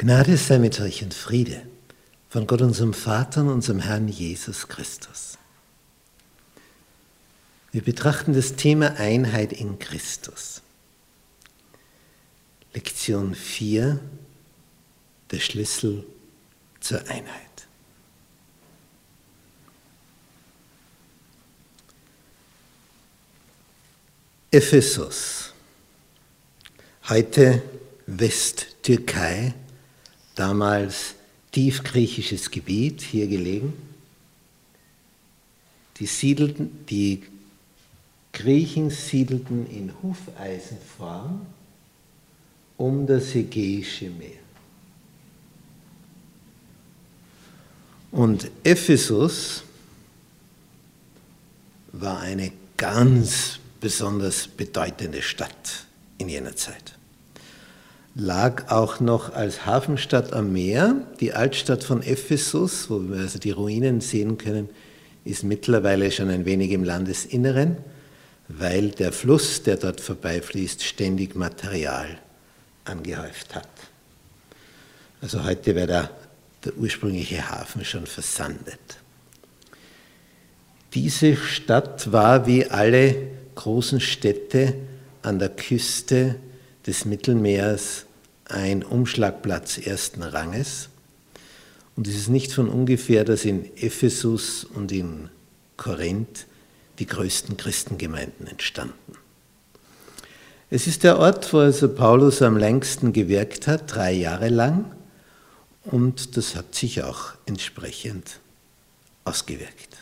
Gnade sei mit euch und Friede von Gott unserem Vater und unserem Herrn Jesus Christus. Wir betrachten das Thema Einheit in Christus. Lektion 4, der Schlüssel zur Einheit. Ephesus, heute Westtürkei, damals tiefgriechisches Gebiet, hier gelegen. Die, siedelten, die Griechen siedelten in Hufeisenform um das Ägäische Meer. Und Ephesus war eine ganz besonders bedeutende Stadt in jener Zeit lag auch noch als Hafenstadt am Meer. Die Altstadt von Ephesus, wo wir also die Ruinen sehen können, ist mittlerweile schon ein wenig im Landesinneren, weil der Fluss, der dort vorbeifließt, ständig Material angehäuft hat. Also heute wäre der, der ursprüngliche Hafen schon versandet. Diese Stadt war wie alle großen Städte an der Küste des Mittelmeers ein Umschlagplatz ersten Ranges. Und es ist nicht von ungefähr, dass in Ephesus und in Korinth die größten Christengemeinden entstanden. Es ist der Ort, wo also Paulus am längsten gewirkt hat, drei Jahre lang, und das hat sich auch entsprechend ausgewirkt.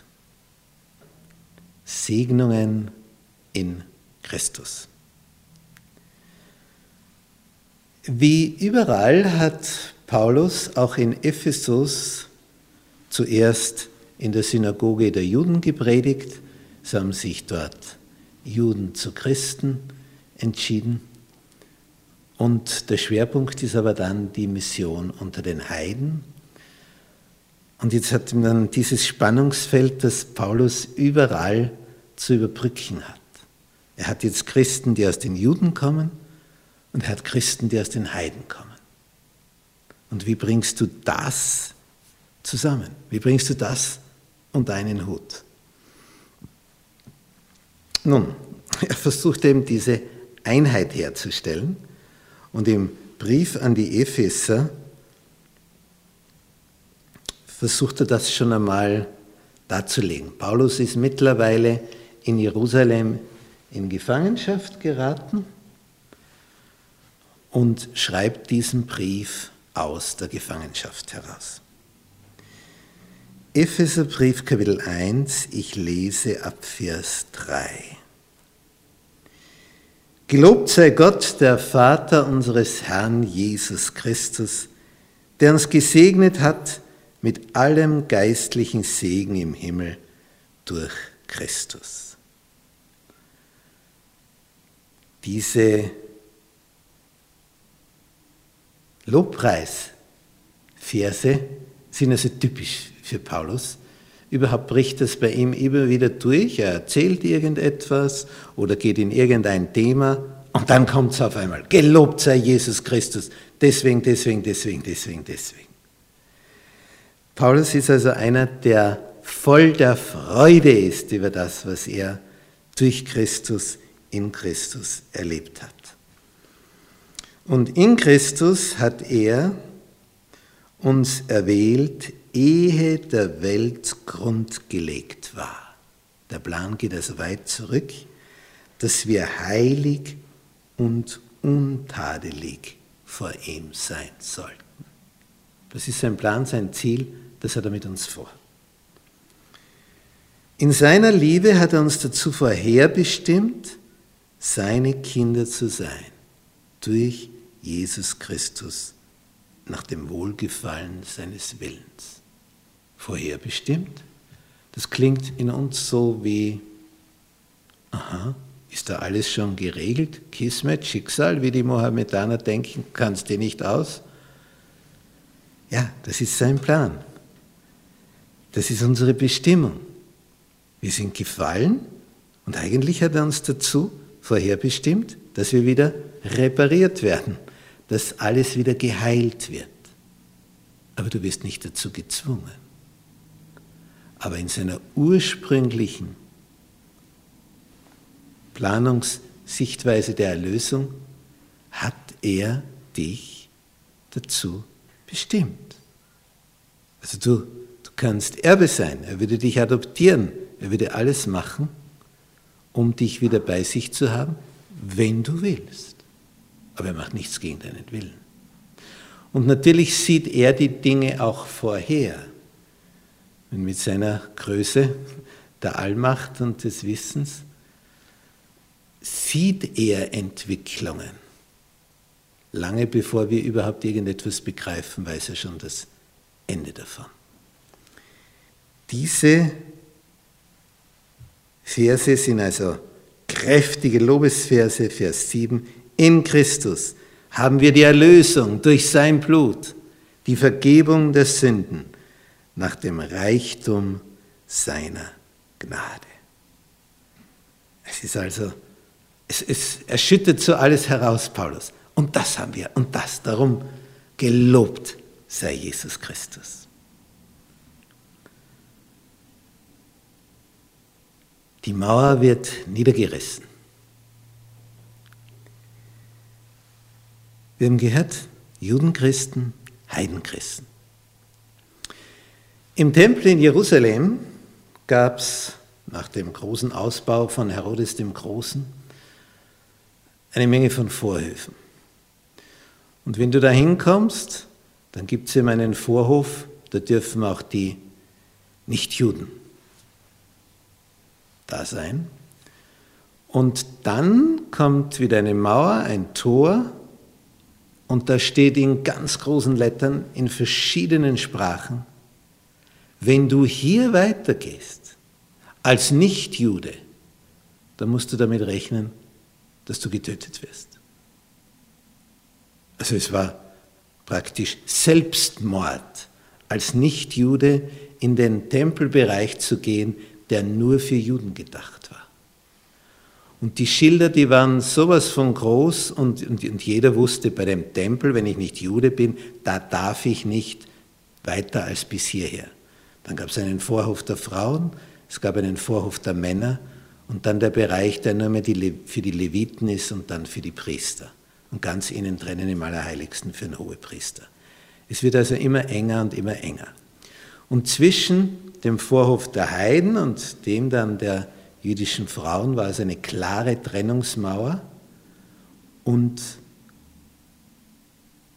Segnungen in Christus. Wie überall hat Paulus auch in Ephesus zuerst in der Synagoge der Juden gepredigt. Es haben sich dort Juden zu Christen entschieden. Und der Schwerpunkt ist aber dann die Mission unter den Heiden. Und jetzt hat man dieses Spannungsfeld, das Paulus überall zu überbrücken hat. Er hat jetzt Christen, die aus den Juden kommen und hat Christen, die aus den Heiden kommen. Und wie bringst du das zusammen? Wie bringst du das unter einen Hut? Nun, er versucht eben diese Einheit herzustellen und im Brief an die Epheser versucht er das schon einmal darzulegen. Paulus ist mittlerweile in Jerusalem in Gefangenschaft geraten und schreibt diesen Brief aus der Gefangenschaft heraus. Epheserbrief Kapitel 1, ich lese ab Vers 3. Gelobt sei Gott, der Vater unseres Herrn Jesus Christus, der uns gesegnet hat mit allem geistlichen Segen im Himmel durch Christus. Diese Lobpreisverse sind also typisch für Paulus. Überhaupt bricht das bei ihm immer wieder durch. Er erzählt irgendetwas oder geht in irgendein Thema und dann kommt es auf einmal. Gelobt sei Jesus Christus. Deswegen, deswegen, deswegen, deswegen, deswegen. Paulus ist also einer, der voll der Freude ist über das, was er durch Christus in Christus erlebt hat. Und in Christus hat er uns erwählt, ehe der Welt Grund gelegt war. Der Plan geht also weit zurück, dass wir heilig und untadelig vor ihm sein sollten. Das ist sein Plan, sein Ziel, das hat er mit uns vor. In seiner Liebe hat er uns dazu vorherbestimmt, seine Kinder zu sein, durch Jesus Christus nach dem Wohlgefallen seines Willens. Vorherbestimmt? Das klingt in uns so wie, aha, ist da alles schon geregelt? Kismet, Schicksal, wie die Mohammedaner denken, kannst du nicht aus? Ja, das ist sein Plan. Das ist unsere Bestimmung. Wir sind gefallen und eigentlich hat er uns dazu vorherbestimmt, dass wir wieder repariert werden dass alles wieder geheilt wird. aber du wirst nicht dazu gezwungen. Aber in seiner ursprünglichen Planungssichtweise der Erlösung hat er dich dazu bestimmt. Also du, du kannst Erbe sein, er würde dich adoptieren, er würde alles machen, um dich wieder bei sich zu haben, wenn du willst. Aber er macht nichts gegen deinen Willen. Und natürlich sieht er die Dinge auch vorher. Und mit seiner Größe der Allmacht und des Wissens sieht er Entwicklungen. Lange bevor wir überhaupt irgendetwas begreifen, weiß er schon das Ende davon. Diese Verse sind also kräftige Lobesverse, Vers 7. In Christus haben wir die Erlösung durch sein Blut, die Vergebung der Sünden nach dem Reichtum seiner Gnade. Es ist also, es, es erschüttert so alles heraus, Paulus. Und das haben wir und das. Darum gelobt sei Jesus Christus. Die Mauer wird niedergerissen. Wir haben gehört, Judenchristen, Heidenchristen. Im Tempel in Jerusalem gab es nach dem großen Ausbau von Herodes dem Großen eine Menge von Vorhöfen. Und wenn du da hinkommst, dann gibt es eben einen Vorhof, da dürfen auch die Nichtjuden da sein. Und dann kommt wieder eine Mauer, ein Tor, und da steht in ganz großen Lettern in verschiedenen Sprachen, wenn du hier weitergehst als Nichtjude, dann musst du damit rechnen, dass du getötet wirst. Also es war praktisch Selbstmord, als Nichtjude in den Tempelbereich zu gehen, der nur für Juden gedacht war. Und die Schilder, die waren sowas von groß und, und, und jeder wusste bei dem Tempel, wenn ich nicht Jude bin, da darf ich nicht weiter als bis hierher. Dann gab es einen Vorhof der Frauen, es gab einen Vorhof der Männer und dann der Bereich, der nur mehr die für die Leviten ist und dann für die Priester. Und ganz innen drinnen im Allerheiligsten für den Hohepriester. Es wird also immer enger und immer enger. Und zwischen dem Vorhof der Heiden und dem dann der jüdischen Frauen war es eine klare Trennungsmauer und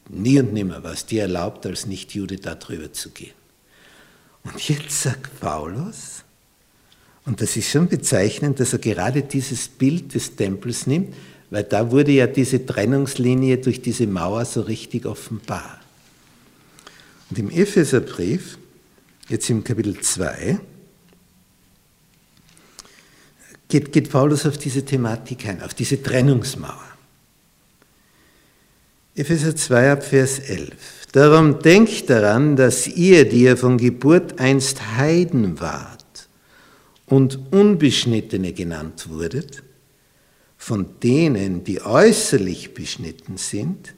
nie und nimmer war es dir erlaubt, als Nichtjude darüber zu gehen. Und jetzt sagt Paulus, und das ist schon bezeichnend, dass er gerade dieses Bild des Tempels nimmt, weil da wurde ja diese Trennungslinie durch diese Mauer so richtig offenbar. Und im Epheserbrief, jetzt im Kapitel 2, geht, geht Paulus auf diese Thematik ein, auf diese Trennungsmauer. Epheser 2 ab Vers 11. Darum denkt daran, dass ihr, die ihr von Geburt einst Heiden wart und Unbeschnittene genannt wurdet, von denen, die äußerlich beschnitten sind,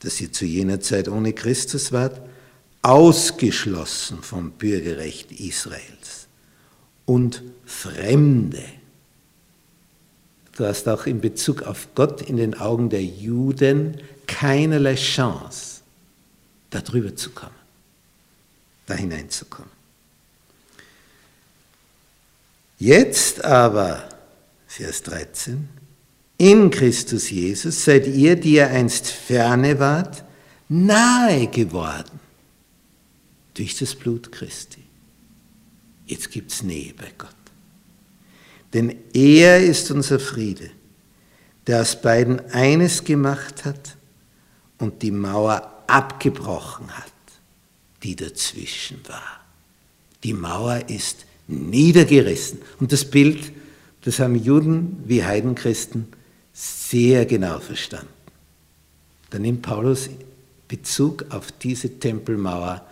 dass ihr zu jener Zeit ohne Christus wart, ausgeschlossen vom Bürgerrecht Israels und Fremde hast auch in Bezug auf Gott in den Augen der Juden keinerlei Chance, darüber zu kommen, da hineinzukommen. Jetzt aber, Vers 13, in Christus Jesus seid ihr, die ihr einst ferne wart, nahe geworden durch das Blut Christi. Jetzt gibt es Nähe bei Gott. Denn er ist unser Friede, der aus beiden eines gemacht hat und die Mauer abgebrochen hat, die dazwischen war. Die Mauer ist niedergerissen. Und das Bild, das haben Juden wie Heidenchristen sehr genau verstanden. Da nimmt Paulus Bezug auf diese Tempelmauer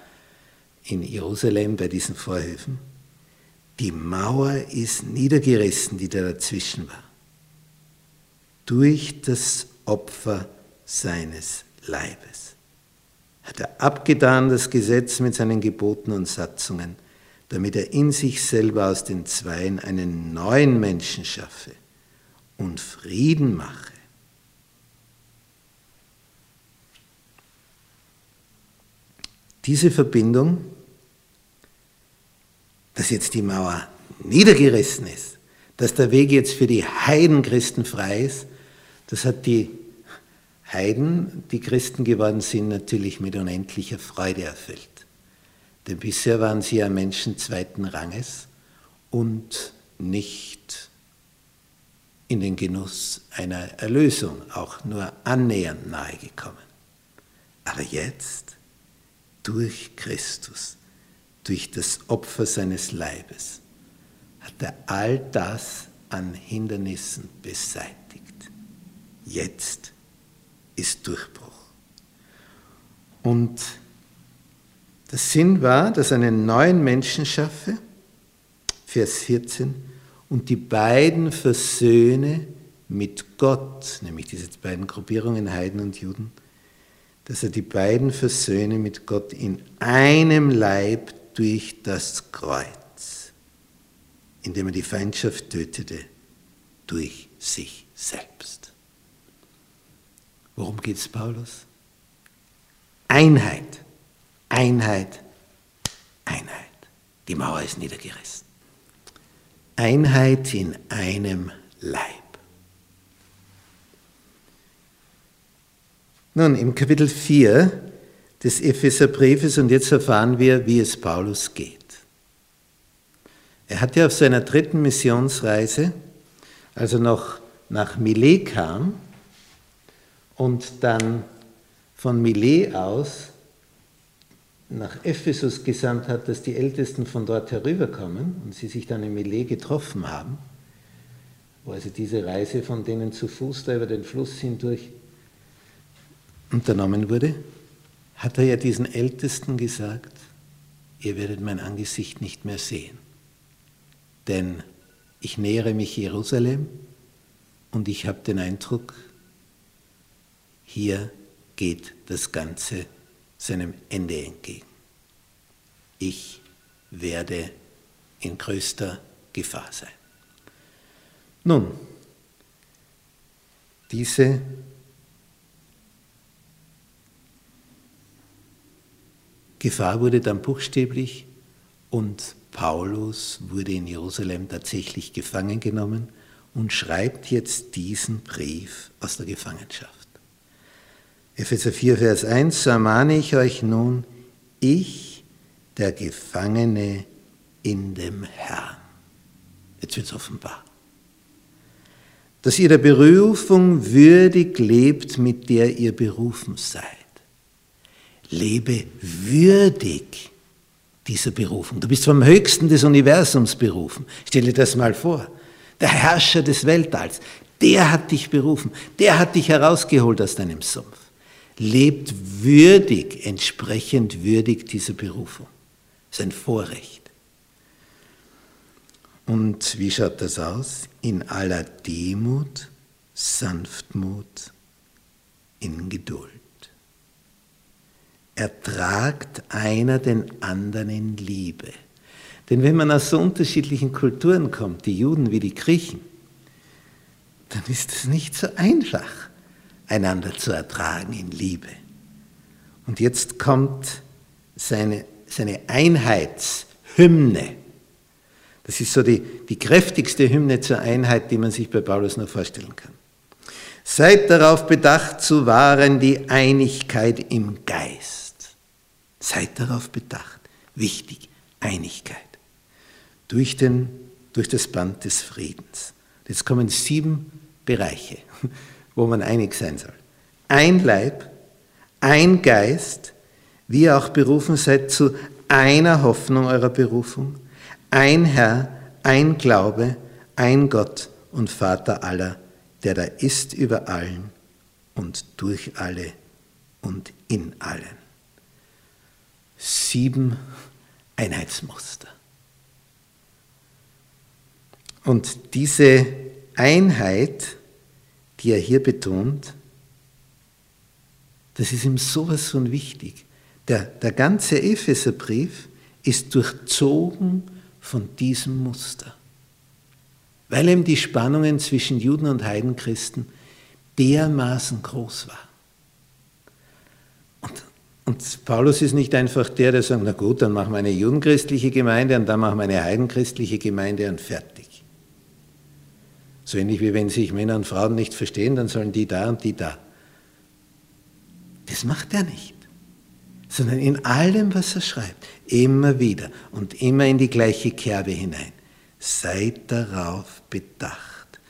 in Jerusalem bei diesen Vorhöfen die Mauer ist niedergerissen, die da dazwischen war. Durch das Opfer seines Leibes. hat er abgetan das Gesetz mit seinen Geboten und Satzungen, damit er in sich selber aus den Zweien einen neuen Menschen schaffe und Frieden mache. Diese Verbindung, dass jetzt die Mauer niedergerissen ist, dass der Weg jetzt für die Heidenchristen frei ist, das hat die Heiden, die Christen geworden sind, natürlich mit unendlicher Freude erfüllt. Denn bisher waren sie ja Menschen zweiten Ranges und nicht in den Genuss einer Erlösung, auch nur annähernd nahegekommen. Aber jetzt, durch Christus, durch das Opfer seines Leibes, hat er all das an Hindernissen beseitigt. Jetzt ist Durchbruch. Und der Sinn war, dass er einen neuen Menschen schaffe, Vers 14, und die beiden versöhne mit Gott, nämlich diese beiden Gruppierungen Heiden und Juden, dass er die beiden versöhne mit Gott in einem Leib durch das Kreuz, indem er die Feindschaft tötete durch sich selbst. Worum geht es Paulus? Einheit, Einheit, Einheit. Die Mauer ist niedergerissen. Einheit in einem Leib. Nun, im Kapitel 4 des Epheserbriefes, und jetzt erfahren wir, wie es Paulus geht. Er hat ja auf seiner dritten Missionsreise, als er noch nach Milet kam, und dann von Milet aus nach Ephesus gesandt hat, dass die Ältesten von dort herüberkommen und sie sich dann in Milet getroffen haben, wo also diese Reise von denen zu Fuß da über den Fluss hindurch unternommen wurde, hat er ja diesen Ältesten gesagt, ihr werdet mein Angesicht nicht mehr sehen, denn ich nähere mich Jerusalem und ich habe den Eindruck, hier geht das Ganze seinem Ende entgegen. Ich werde in größter Gefahr sein. Nun, diese Gefahr wurde dann buchstäblich und Paulus wurde in Jerusalem tatsächlich gefangen genommen und schreibt jetzt diesen Brief aus der Gefangenschaft. Epheser 4, Vers 1, so ermahne ich euch nun, ich, der Gefangene in dem Herrn. Jetzt wird es offenbar. Dass ihr der Berufung würdig lebt, mit der ihr berufen seid. Lebe würdig dieser Berufung. Du bist vom Höchsten des Universums berufen. Stell dir das mal vor. Der Herrscher des Weltalls, der hat dich berufen, der hat dich herausgeholt aus deinem Sumpf lebt würdig, entsprechend würdig dieser Berufung. Das ist ein Vorrecht. Und wie schaut das aus? In aller Demut, Sanftmut, in Geduld. Ertragt einer den anderen in Liebe. Denn wenn man aus so unterschiedlichen Kulturen kommt, die Juden wie die Griechen, dann ist es nicht so einfach einander zu ertragen in Liebe. Und jetzt kommt seine, seine Einheitshymne. Das ist so die, die kräftigste Hymne zur Einheit, die man sich bei Paulus nur vorstellen kann. Seid darauf bedacht zu wahren die Einigkeit im Geist. Seid darauf bedacht. Wichtig, Einigkeit. Durch, den, durch das Band des Friedens. Jetzt kommen sieben Bereiche wo man einig sein soll. Ein Leib, ein Geist, wie ihr auch berufen seid zu einer Hoffnung eurer Berufung, ein Herr, ein Glaube, ein Gott und Vater aller, der da ist über allen und durch alle und in allen. Sieben Einheitsmuster. Und diese Einheit die er hier betont, das ist ihm sowas von wichtig, Der, der ganze Epheserbrief ist durchzogen von diesem Muster, weil eben die Spannungen zwischen Juden und Heidenchristen dermaßen groß waren. Und, Paulus ist nicht einfach der, der sagt, na gut, dann machen wir eine judenchristliche Gemeinde und dann machen wir eine heidenchristliche Gemeinde und fertig. So ähnlich wie wenn sich Männer und Frauen nicht verstehen, dann sollen die da und die da. Das macht er nicht, sondern in allem, was er schreibt, immer wieder und immer in die gleiche Kerbe hinein. Seid darauf bedacht,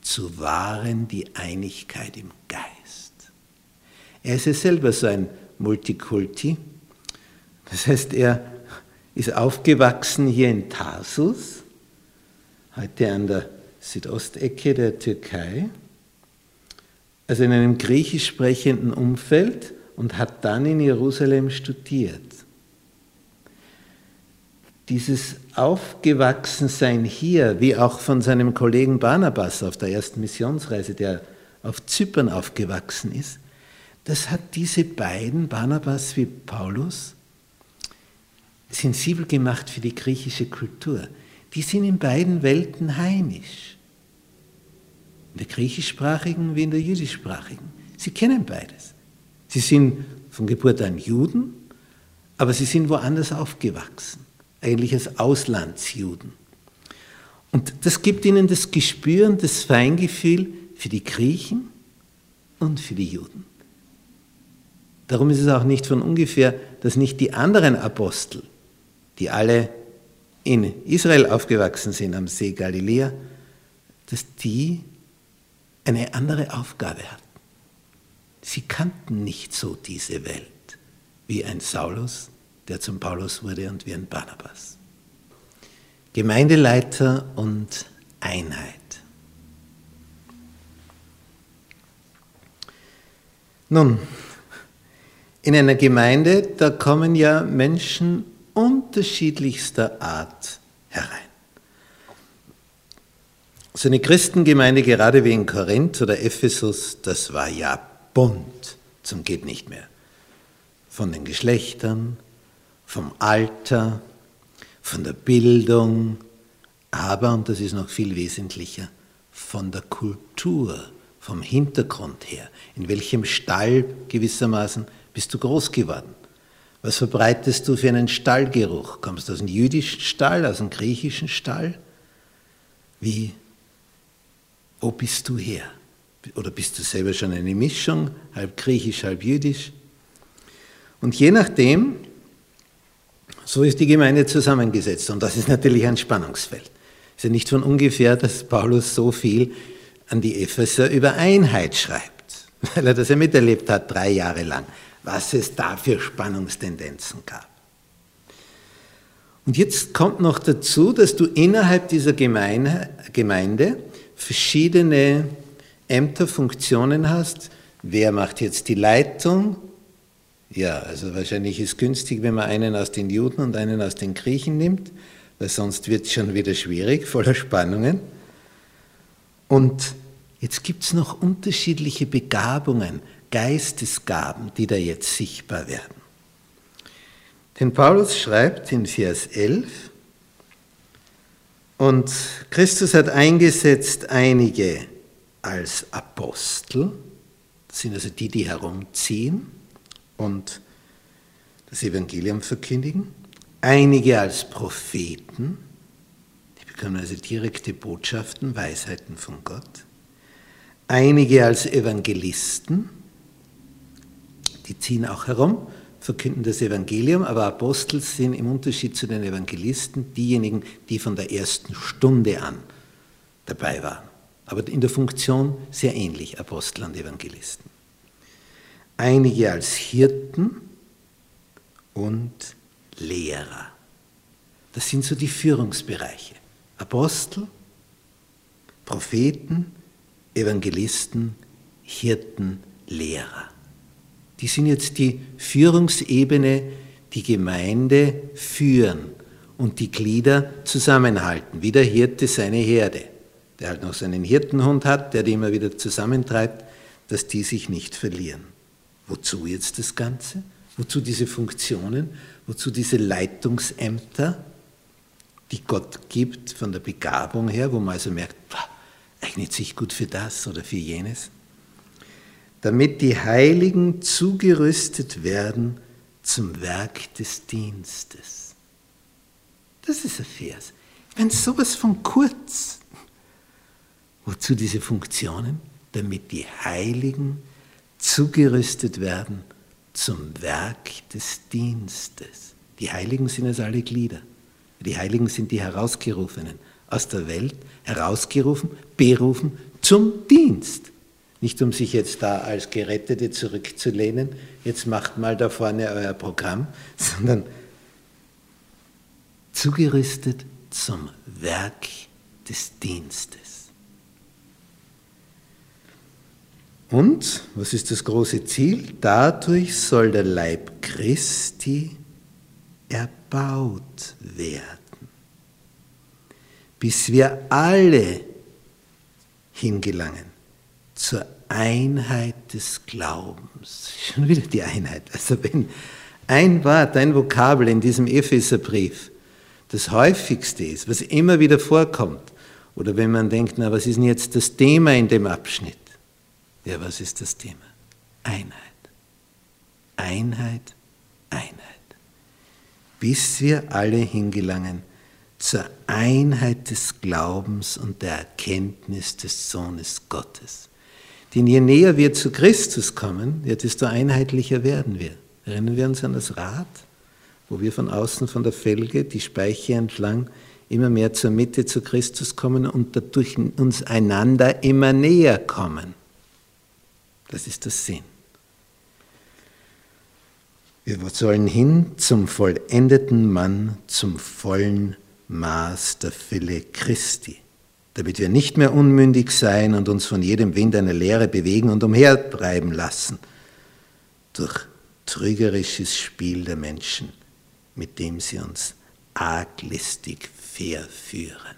zu wahren die Einigkeit im Geist. Er ist ja selber so ein Multikulti. Das heißt, er ist aufgewachsen hier in Tarsus, heute an der Südostecke der Türkei, also in einem griechisch sprechenden Umfeld und hat dann in Jerusalem studiert. Dieses Aufgewachsensein hier, wie auch von seinem Kollegen Barnabas auf der ersten Missionsreise, der auf Zypern aufgewachsen ist, das hat diese beiden, Barnabas wie Paulus, sensibel gemacht für die griechische Kultur. Die sind in beiden Welten heimisch. In der griechischsprachigen wie in der jüdischsprachigen. Sie kennen beides. Sie sind von Geburt an Juden, aber sie sind woanders aufgewachsen, eigentlich als Auslandsjuden. Und das gibt ihnen das Gespür und das Feingefühl für die Griechen und für die Juden. Darum ist es auch nicht von ungefähr, dass nicht die anderen Apostel, die alle in Israel aufgewachsen sind am See Galiläa, dass die eine andere Aufgabe hatten. Sie kannten nicht so diese Welt wie ein Saulus, der zum Paulus wurde, und wie ein Barnabas. Gemeindeleiter und Einheit. Nun, in einer Gemeinde, da kommen ja Menschen unterschiedlichster Art herein. So eine Christengemeinde, gerade wie in Korinth oder Ephesus, das war ja bunt zum geht nicht mehr. Von den Geschlechtern, vom Alter, von der Bildung, aber, und das ist noch viel wesentlicher, von der Kultur, vom Hintergrund her. In welchem Stall gewissermaßen bist du groß geworden? Was verbreitest du für einen Stallgeruch? Kommst du aus dem jüdischen Stall, aus dem griechischen Stall? Wie wo bist du her? Oder bist du selber schon eine Mischung, halb griechisch, halb jüdisch? Und je nachdem, so ist die Gemeinde zusammengesetzt. Und das ist natürlich ein Spannungsfeld. Es ist ja nicht von ungefähr, dass Paulus so viel an die Epheser über Einheit schreibt, weil er das ja miterlebt hat, drei Jahre lang, was es da für Spannungstendenzen gab. Und jetzt kommt noch dazu, dass du innerhalb dieser Gemeinde verschiedene Ämter, Funktionen hast. Wer macht jetzt die Leitung? Ja, also wahrscheinlich ist günstig, wenn man einen aus den Juden und einen aus den Griechen nimmt, weil sonst wird es schon wieder schwierig, voller Spannungen. Und jetzt gibt es noch unterschiedliche Begabungen, Geistesgaben, die da jetzt sichtbar werden. Denn Paulus schreibt in Vers 11, und Christus hat eingesetzt einige als Apostel, das sind also die, die herumziehen und das Evangelium verkündigen, einige als Propheten, die bekommen also direkte Botschaften, Weisheiten von Gott, einige als Evangelisten, die ziehen auch herum verkünden das Evangelium, aber Apostel sind im Unterschied zu den Evangelisten diejenigen, die von der ersten Stunde an dabei waren. Aber in der Funktion sehr ähnlich, Apostel und Evangelisten. Einige als Hirten und Lehrer. Das sind so die Führungsbereiche. Apostel, Propheten, Evangelisten, Hirten, Lehrer die sind jetzt die Führungsebene, die Gemeinde führen und die Glieder zusammenhalten, wie der Hirte seine Herde, der halt noch seinen Hirtenhund hat, der die immer wieder zusammentreibt, dass die sich nicht verlieren. Wozu jetzt das Ganze? Wozu diese Funktionen? Wozu diese Leitungsämter, die Gott gibt von der Begabung her, wo man also merkt, eignet sich gut für das oder für jenes? Damit die Heiligen zugerüstet werden zum Werk des Dienstes. Das ist ein Vers. Meine, sowas von kurz. Wozu diese Funktionen? Damit die Heiligen zugerüstet werden zum Werk des Dienstes. Die Heiligen sind also alle Glieder. Die Heiligen sind die Herausgerufenen aus der Welt, herausgerufen, berufen zum Dienst. Nicht um sich jetzt da als Gerettete zurückzulehnen, jetzt macht mal da vorne euer Programm, sondern zugerüstet zum Werk des Dienstes. Und, was ist das große Ziel? Dadurch soll der Leib Christi erbaut werden, bis wir alle hingelangen zur Einheit des Glaubens. Schon wieder die Einheit. Also wenn ein Wort, ein Vokabel in diesem Epheserbrief das häufigste ist, was immer wieder vorkommt, oder wenn man denkt, na, was ist denn jetzt das Thema in dem Abschnitt? Ja, was ist das Thema? Einheit. Einheit, Einheit. Bis wir alle hingelangen zur Einheit des Glaubens und der Erkenntnis des Sohnes Gottes. Denn je näher wir zu Christus kommen, ja, desto einheitlicher werden wir. Erinnern wir uns an das Rad, wo wir von außen von der Felge die Speiche entlang immer mehr zur Mitte zu Christus kommen und dadurch uns einander immer näher kommen. Das ist der Sinn. Wir sollen hin zum vollendeten Mann, zum vollen Maß der Fülle Christi, damit wir nicht mehr unmündig sein und uns von jedem Wind einer Lehre bewegen und umhertreiben lassen, durch trügerisches Spiel der Menschen, mit dem sie uns arglistig verführen.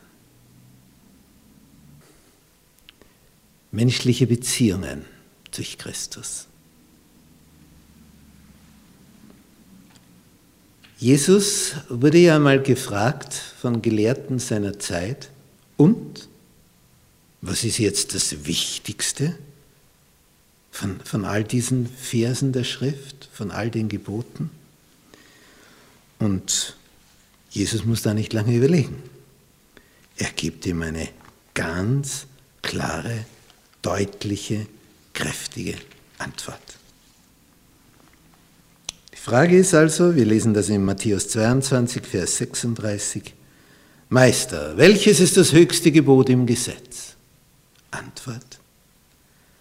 Menschliche Beziehungen durch Christus. Jesus wurde ja mal gefragt von Gelehrten seiner Zeit, und was ist jetzt das Wichtigste von, von all diesen Versen der Schrift, von all den Geboten? Und Jesus muss da nicht lange überlegen. Er gibt ihm eine ganz klare, deutliche kräftige Antwort. Die Frage ist also, wir lesen das in Matthäus 22, Vers 36, Meister, welches ist das höchste Gebot im Gesetz? Antwort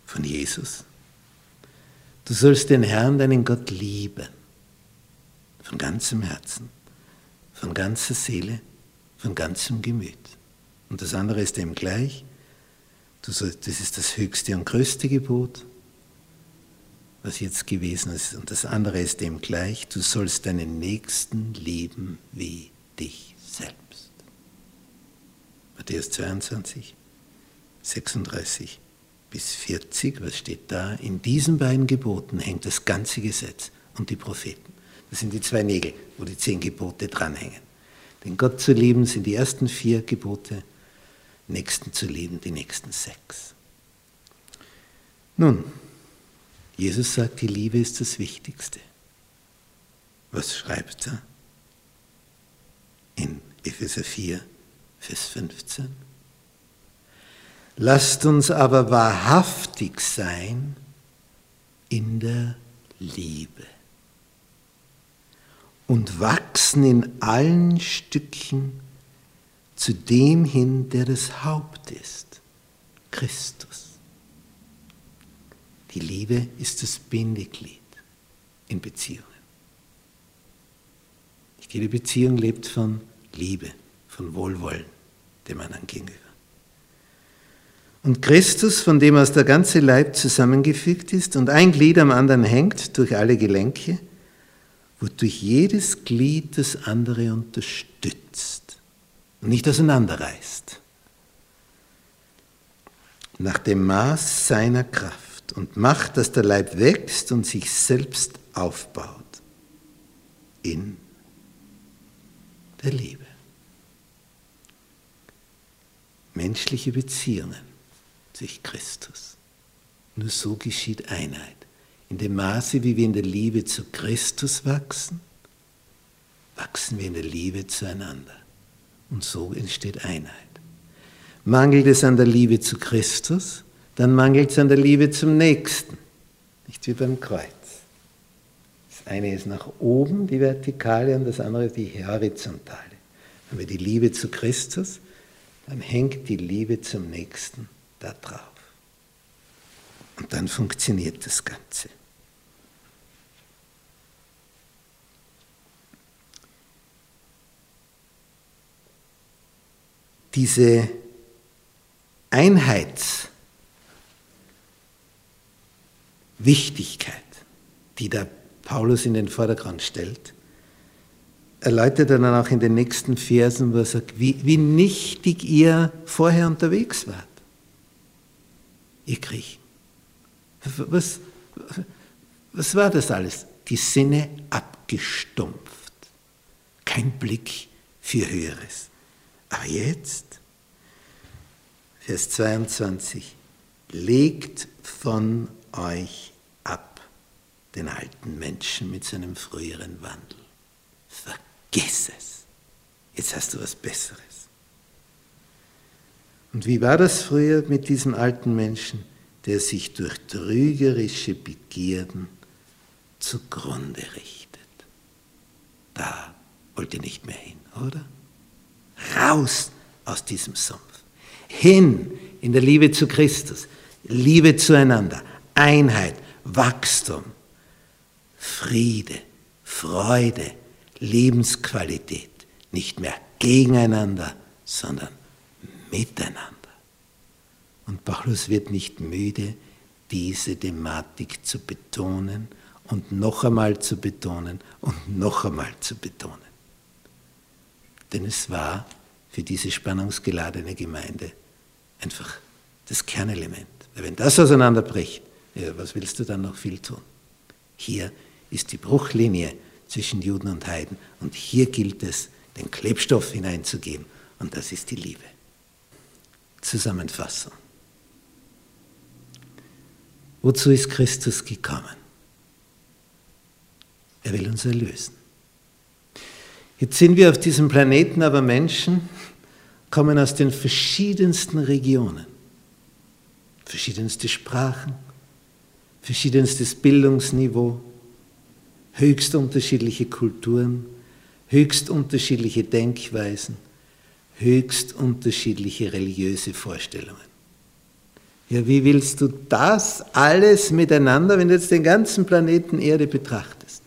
von Jesus. Du sollst den Herrn, deinen Gott, lieben. Von ganzem Herzen, von ganzer Seele, von ganzem Gemüt. Und das andere ist dem gleich. Das ist das höchste und größte Gebot, was jetzt gewesen ist. Und das andere ist dem gleich, du sollst deinen Nächsten lieben wie dich selbst. Matthäus 22, 36 bis 40, was steht da? In diesen beiden Geboten hängt das ganze Gesetz und die Propheten. Das sind die zwei Nägel, wo die zehn Gebote dranhängen. Den Gott zu lieben sind die ersten vier Gebote Nächsten zu lieben, die nächsten sechs. Nun, Jesus sagt, die Liebe ist das Wichtigste. Was schreibt er? In Epheser 4, Vers 15. Lasst uns aber wahrhaftig sein in der Liebe und wachsen in allen Stückchen zu dem hin, der das Haupt ist, Christus. Die Liebe ist das Bindeglied in Beziehungen. Jede Beziehung lebt von Liebe, von Wohlwollen dem anderen gegenüber. Und Christus, von dem aus der ganze Leib zusammengefügt ist und ein Glied am anderen hängt durch alle Gelenke, wodurch jedes Glied das andere unterstützt und nicht auseinanderreißt. Nach dem Maß seiner Kraft und macht, dass der Leib wächst und sich selbst aufbaut in der Liebe. Menschliche Beziehungen durch Christus. Nur so geschieht Einheit. In dem Maße, wie wir in der Liebe zu Christus wachsen, wachsen wir in der Liebe zueinander. Und so entsteht Einheit. Mangelt es an der Liebe zu Christus, dann mangelt es an der Liebe zum Nächsten. Nicht wie beim Kreuz. Das eine ist nach oben, die Vertikale, und das andere die Horizontale. Wenn wir die Liebe zu Christus, dann hängt die Liebe zum Nächsten da drauf. Und dann funktioniert das Ganze. diese Einheitswichtigkeit, die der Paulus in den Vordergrund stellt, erläutert er dann auch in den nächsten Versen, wo er sagt, wie, wie nichtig ihr vorher unterwegs wart, ihr Griechen. Was, was war das alles? Die Sinne abgestumpft, kein Blick für Höheres. Aber jetzt, Vers 22, legt von euch ab den alten Menschen mit seinem früheren Wandel. Vergiss es. Jetzt hast du was Besseres. Und wie war das früher mit diesem alten Menschen, der sich durch trügerische Begierden zugrunde richtet? Da wollt ihr nicht mehr hin, oder? Raus aus diesem Sumpf. Hin in der Liebe zu Christus, Liebe zueinander, Einheit, Wachstum, Friede, Freude, Lebensqualität. Nicht mehr gegeneinander, sondern miteinander. Und Paulus wird nicht müde, diese Thematik zu betonen und noch einmal zu betonen und noch einmal zu betonen. Denn es war für diese spannungsgeladene Gemeinde einfach das Kernelement. Wenn das auseinanderbricht, ja, was willst du dann noch viel tun? Hier ist die Bruchlinie zwischen Juden und Heiden und hier gilt es, den Klebstoff hineinzugeben und das ist die Liebe. Zusammenfassung. Wozu ist Christus gekommen? Er will uns erlösen. Jetzt sind wir auf diesem Planeten aber Menschen, kommen aus den verschiedensten Regionen, verschiedenste Sprachen, verschiedenstes Bildungsniveau, höchst unterschiedliche Kulturen, höchst unterschiedliche Denkweisen, höchst unterschiedliche religiöse Vorstellungen. Ja, wie willst du das alles miteinander, wenn du jetzt den ganzen Planeten Erde betrachtest?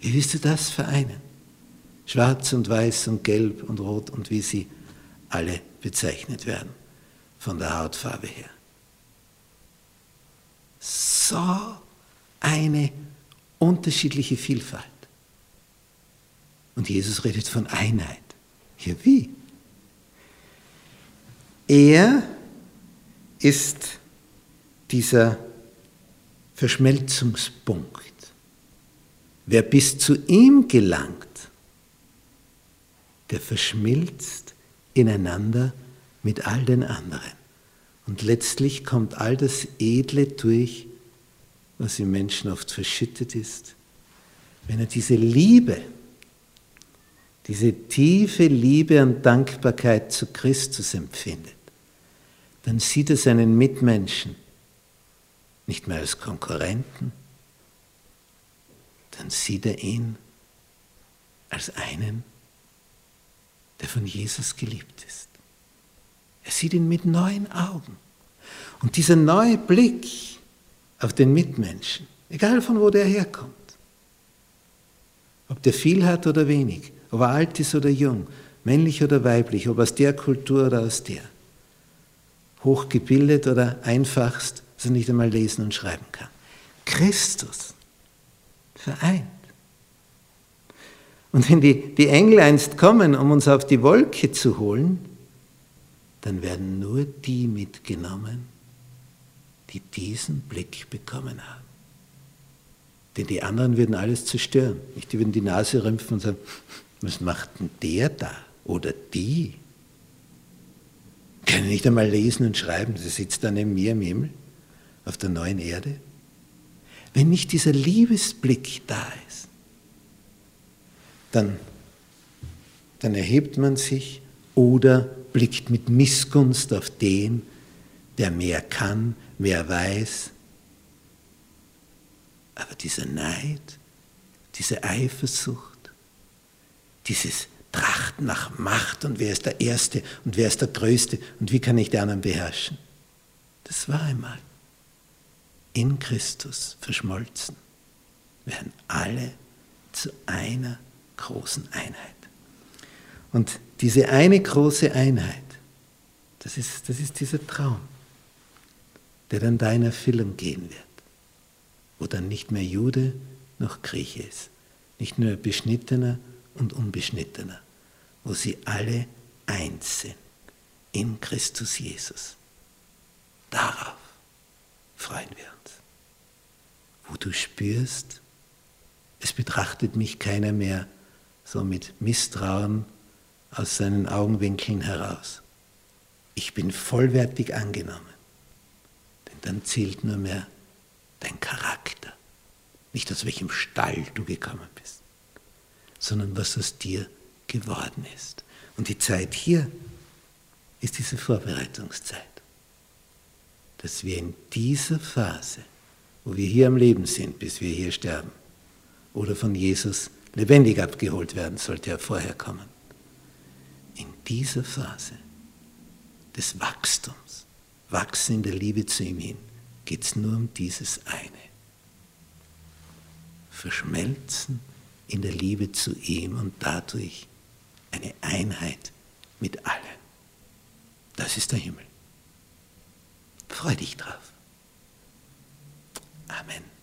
Wie willst du das vereinen? Schwarz und Weiß und Gelb und Rot und wie sie alle bezeichnet werden von der Hautfarbe her. So eine unterschiedliche Vielfalt. Und Jesus redet von Einheit. Ja, wie? Er ist dieser Verschmelzungspunkt. Wer bis zu ihm gelangt, der verschmilzt ineinander mit all den anderen. Und letztlich kommt all das Edle durch, was im Menschen oft verschüttet ist. Wenn er diese Liebe, diese tiefe Liebe und Dankbarkeit zu Christus empfindet, dann sieht er seinen Mitmenschen nicht mehr als Konkurrenten, dann sieht er ihn als einen, der von Jesus geliebt ist. Er sieht ihn mit neuen Augen. Und dieser neue Blick auf den Mitmenschen, egal von wo der herkommt, ob der viel hat oder wenig, ob er alt ist oder jung, männlich oder weiblich, ob aus der Kultur oder aus der, hochgebildet oder einfachst, dass er nicht einmal lesen und schreiben kann. Christus vereint. Und wenn die, die Engel einst kommen, um uns auf die Wolke zu holen, dann werden nur die mitgenommen, die diesen Blick bekommen haben, Denn die anderen würden alles zerstören. Die würden die Nase rümpfen und sagen, was macht denn der da? Oder die? Kann nicht einmal lesen und schreiben, sie sitzt da neben mir im Himmel, auf der neuen Erde. Wenn nicht dieser Liebesblick da ist, dann, dann erhebt man sich oder blickt mit Missgunst auf den, der mehr kann, mehr weiß. Aber dieser Neid, diese Eifersucht, dieses Trachten nach Macht und wer ist der Erste und wer ist der Größte und wie kann ich die anderen beherrschen, das war einmal in Christus verschmolzen, werden alle zu einer großen Einheit. Und diese eine große Einheit, das ist, das ist dieser Traum, der dann da in Erfüllung gehen wird, wo dann nicht mehr Jude noch Grieche ist, nicht nur Beschnittener und Unbeschnittener, wo sie alle eins sind in Christus Jesus. Darauf freuen wir uns. Wo du spürst, es betrachtet mich keiner mehr so mit Misstrauen aus seinen Augenwinkeln heraus. Ich bin vollwertig angenommen. Denn dann zählt nur mehr dein Charakter. Nicht aus welchem Stall du gekommen bist, sondern was aus dir geworden ist. Und die Zeit hier ist diese Vorbereitungszeit dass wir in dieser Phase, wo wir hier am Leben sind, bis wir hier sterben, oder von Jesus lebendig abgeholt werden, sollte er vorher kommen, in dieser Phase des Wachstums, wachsen in der Liebe zu ihm hin, geht es nur um dieses eine. Verschmelzen in der Liebe zu ihm und dadurch eine Einheit mit allen. Das ist der Himmel. Freu dich drauf. Amen.